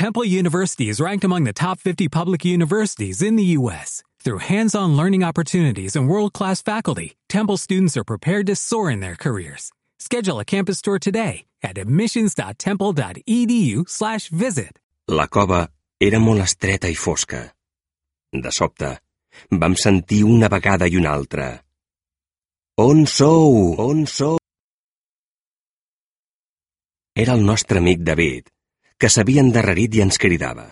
Temple University is ranked among the top 50 public universities in the U.S. Through hands-on learning opportunities and world-class faculty, Temple students are prepared to soar in their careers. Schedule a campus tour today at admissions.temple.edu/visit. La cova era molt estreta i fosca. De sobte, vam sentir una vegada i una altra. On sou? On sou? Era el nostre amic David, que s'havia endarrerit i ens cridava.